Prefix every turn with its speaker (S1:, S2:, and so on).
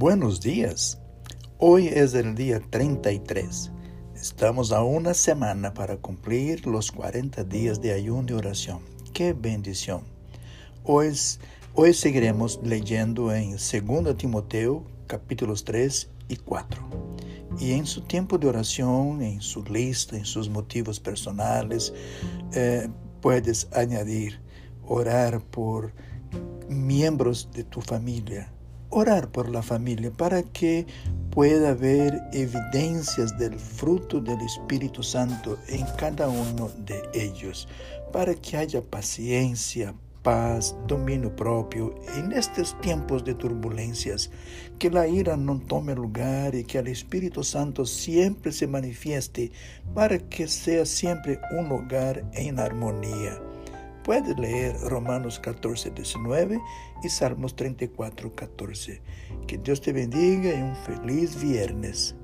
S1: Buenos días. Hoy es el día 33. Estamos a una semana para cumplir los 40 días de ayuno y oración. ¡Qué bendición! Hoy, hoy seguiremos leyendo en 2 Timoteo capítulos 3 y 4. Y en su tiempo de oración, en su lista, en sus motivos personales, eh, puedes añadir orar por miembros de tu familia, orar por la familia para que pueda haber evidencias del fruto del Espíritu Santo en cada uno de ellos, para que haya paciencia, paz, dominio propio en estos tiempos de turbulencias, que la ira no tome lugar y que el Espíritu Santo siempre se manifieste para que sea siempre un hogar en armonía. Puede leer Romanos 14, 19 y Salmos 34, 14. Que Dios te bendiga y un feliz viernes.